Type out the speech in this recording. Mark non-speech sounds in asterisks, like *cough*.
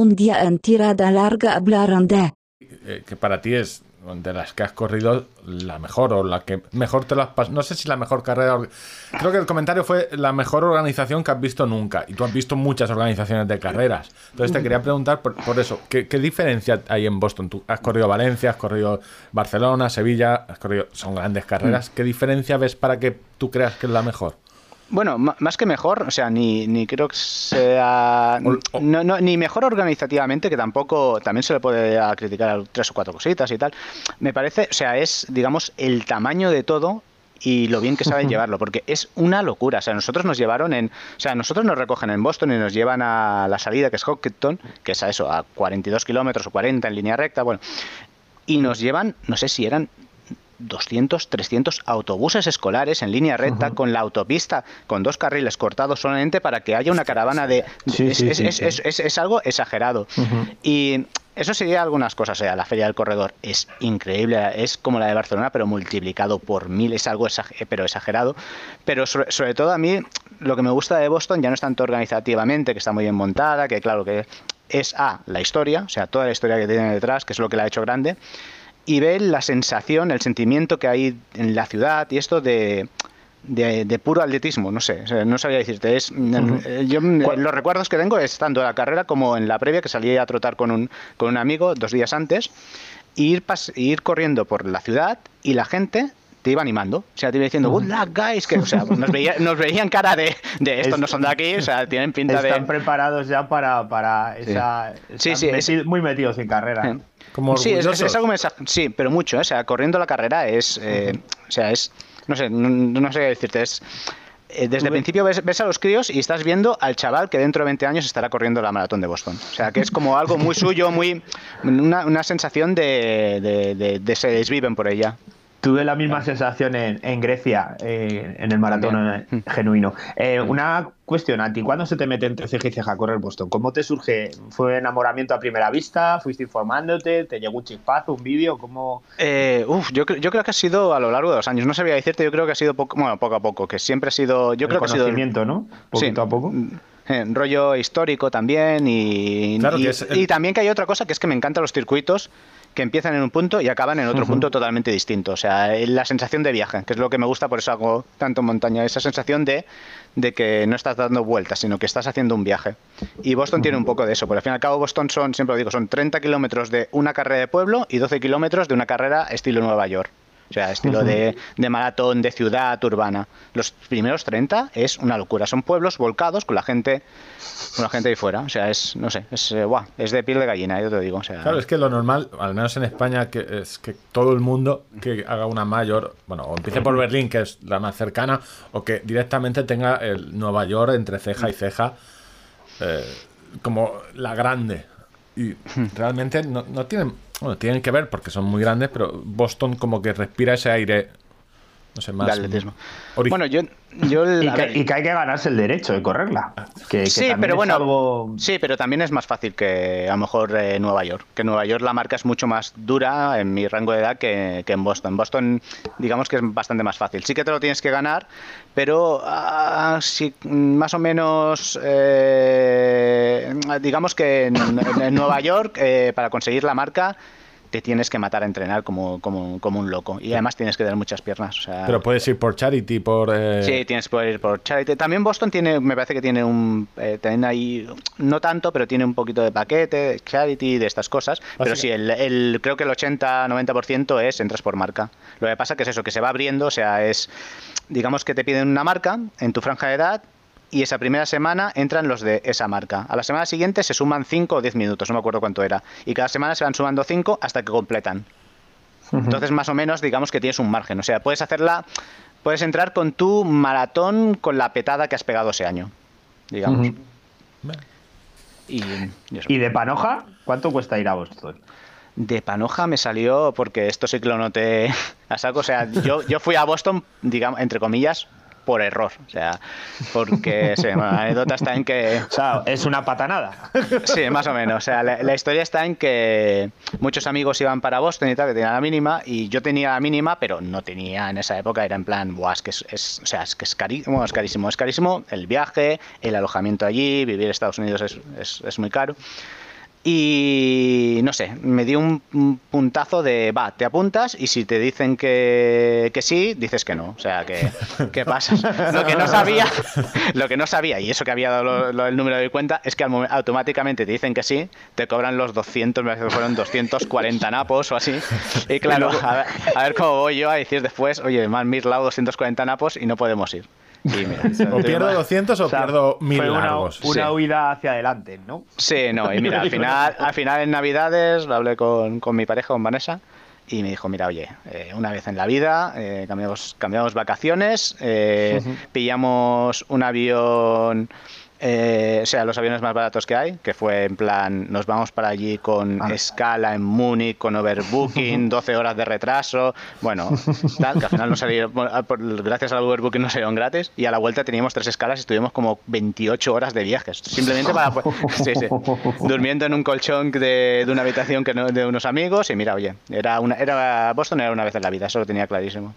un día en tirada larga hablaron de... Eh, que para ti es de las que has corrido la mejor o la que mejor te lo has pasado. No sé si la mejor carrera. Creo que el comentario fue la mejor organización que has visto nunca. Y tú has visto muchas organizaciones de carreras. Entonces te quería preguntar por, eso, ¿qué, diferencia hay en Boston? Tú has corrido Valencia, has corrido Barcelona, Sevilla, has corrido. Son grandes carreras. Mm. ¿Qué diferencia ves para que tú creas que es la mejor? Bueno, más que mejor, o sea, ni, ni creo que sea. No, no, ni mejor organizativamente, que tampoco. También se le puede criticar tres o cuatro cositas y tal. Me parece, o sea, es, digamos, el tamaño de todo y lo bien que saben *laughs* llevarlo, porque es una locura. O sea, nosotros nos llevaron en. O sea, nosotros nos recogen en Boston y nos llevan a la salida, que es Hockenton, que es a eso, a 42 kilómetros o 40 en línea recta, bueno. Y nos llevan, no sé si eran 200, 300 autobuses escolares en línea recta con la autopista con dos carriles cortados solamente para que haya una caravana de... es, algo exagerado. Y eso sería algunas cosas. O sea, la Feria del Corredor es increíble, es como la de Barcelona, pero multiplicado por mil, es algo pero exagerado. Pero sobre, sobre, todo a mí, lo que me gusta de Boston ya no es tanto organizativamente, que está muy bien montada, que claro que es A, la historia, o sea, toda la historia que tiene detrás, que es lo que la ha hecho grande, y ve la sensación, el sentimiento que hay en la ciudad y esto de, de, puro atletismo, no sé, no sabía decirte. Es, eh, yo, los recuerdos que tengo es tanto en la carrera como en la previa, que salí a trotar con un, con un amigo dos días antes, ir, ir corriendo por la ciudad y la gente te iba animando. O sea, te iba diciendo, good luck, guys. Que, o sea, nos, veía, nos veían cara de, de estos no son de aquí, o sea, tienen pinta de. Están preparados ya para, para esa. Sí, sí, muy metidos en carrera. Como sí, es, algo sí, pero mucho. ¿eh? O sea, corriendo la carrera es. Eh, o sea, es. No sé, no, sé qué decirte. Es. Eh, desde el principio ves, ves, a los críos y estás viendo al chaval que dentro de 20 años estará corriendo la maratón de Boston. O sea, que es como algo muy suyo, muy una, una sensación de, de, de, de se desviven por ella. Tuve la misma sensación en, Grecia, eh, en el maratón eh, *laughs* genuino. Eh, una cuestión a ti, ¿cuándo se te mete entre ceja y ceja a correr Boston? ¿Cómo te surge? ¿Fue enamoramiento a primera vista? ¿Fuiste informándote? ¿Te llegó un chispazo, un vídeo? ¿Cómo...? uf, yo, yo creo que ha sido a lo largo de los años. No sabía decirte, yo creo que ha sido poco, bueno, poco a poco, que siempre ha sido... Yo creo que ha sido... ¿no? Poquito a poco. rollo histórico también y, y, también que hay otra cosa que es que me encantan los circuitos que empiezan en un punto y acaban en otro punto totalmente distinto. O sea, la sensación de viaje, que es lo que me gusta, por eso hago tanto montaña, esa sensación de, de que no estás dando vueltas, sino que estás haciendo un viaje. Y Boston tiene un poco de eso, porque al fin y al cabo Boston son, siempre lo digo, son 30 kilómetros de una carrera de pueblo y 12 kilómetros de una carrera estilo Nueva York. O sea, estilo de, maratón, de ciudad urbana. Los primeros 30 es una locura. Son pueblos volcados con la gente con la gente ahí fuera. O sea, es, no sé, es, eh, es de piel de gallina, yo te digo. claro, es que lo normal, al menos en España, que es que todo el mundo que haga una mayor, bueno, o empiece por Berlín, que es la más cercana, o que directamente tenga el Nueva York entre ceja y ceja, eh, como la grande. Y realmente no, no tienen bueno, tienen que ver porque son muy grandes, pero Boston como que respira ese aire no sé, más. Bueno, yo. yo y, que, hay que ganarse el derecho de correrla. Que, sí, pero bueno. Sí, pero también es más fácil que a lo mejor eh, Nueva York. Que Nueva York la marca es mucho más dura en mi rango de edad que, en Boston. Boston, digamos que es bastante más fácil. Sí que te lo tienes que ganar, pero ah, sí, más o menos. Eh, digamos que en, Nueva York, eh, para conseguir la marca te tienes que matar a entrenar como, como, como un loco. Y además tienes que dar muchas piernas. Pero puedes ir por charity, por... Eh, sí, tienes que ir por charity. También Boston tiene, me parece que tiene un... Eh, ahí, no tanto, pero tiene un poquito de paquete, charity, de estas cosas. Pero sí, el, el, creo que el 80-90% es entras por marca. Lo que pasa que es eso, que se va abriendo, o sea, es... Digamos que te piden una marca en tu franja de edad y esa primera semana entran los de esa marca. A la semana siguiente se suman 5 o 10 minutos, no me acuerdo cuánto era. Y cada semana se van sumando 5 hasta que completan. Entonces, más o menos, digamos que tienes un margen. O sea, puedes hacerla, puedes entrar con tu maratón con la petada que has pegado ese año, digamos. y, de Panoja? ¿Cuánto cuesta ir a Boston? De Panoja me salió, porque esto sí que lo noté *laughs* a saco. O sea, yo, yo fui a Boston, digamos, entre comillas, por error. O sea, porque *laughs* la anécdota está en que. O sea, es una patanada. *laughs* Sí, más o menos. O sea, la, historia está en que muchos amigos iban para Boston y tal, que tenían la mínima, y yo tenía la mínima, pero no tenía en esa época, era en plan, Buah, es que es, o sea, es que es carísimo, es carísimo, es carísimo el viaje, el alojamiento allí, vivir en Estados Unidos es, es, es muy caro. Y no sé, me dio un, un puntazo de, va, te apuntas y si te dicen que, que sí, dices que no. O sea, que, ¿qué pasa? *laughs* Lo que no sabía, lo que no sabía, y eso que había dado lo- lo- el número de cuenta, es que al automáticamente te dicen que sí, te cobran los 200, me parece que fueron 240 napos o así. Y claro, a ver, a ver cómo voy yo a decir después, oye, me han mirlado 240 napos y no podemos ir. Y mira, *laughs* O pierdo 200 o, O sea, pierdo mil fue una, largos. una Sí. huida hacia adelante, ¿no? Sí, no, y mira, al *laughs* final, al final en Navidades lo hablé con, con mi pareja, con Vanessa, y me dijo, mira, oye, eh, una vez en la vida eh, cambiamos, cambiamos vacaciones, eh, pillamos un avión, eh, o sea, los aviones más baratos que hay, que fue en plan, nos vamos para allí con Ah. escala en Múnich, con overbooking, *laughs* 12 horas de retraso, bueno, tal, que al final no salieron, gracias al overbooking nos salieron gratis, y a la vuelta teníamos tres escalas y estuvimos como 28 horas de viajes, simplemente para... Sí, sí. Durmiendo en un colchón de, de una habitación que no- de unos amigos y mira, oye, era una, era Boston era una vez en la vida, eso lo tenía clarísimo.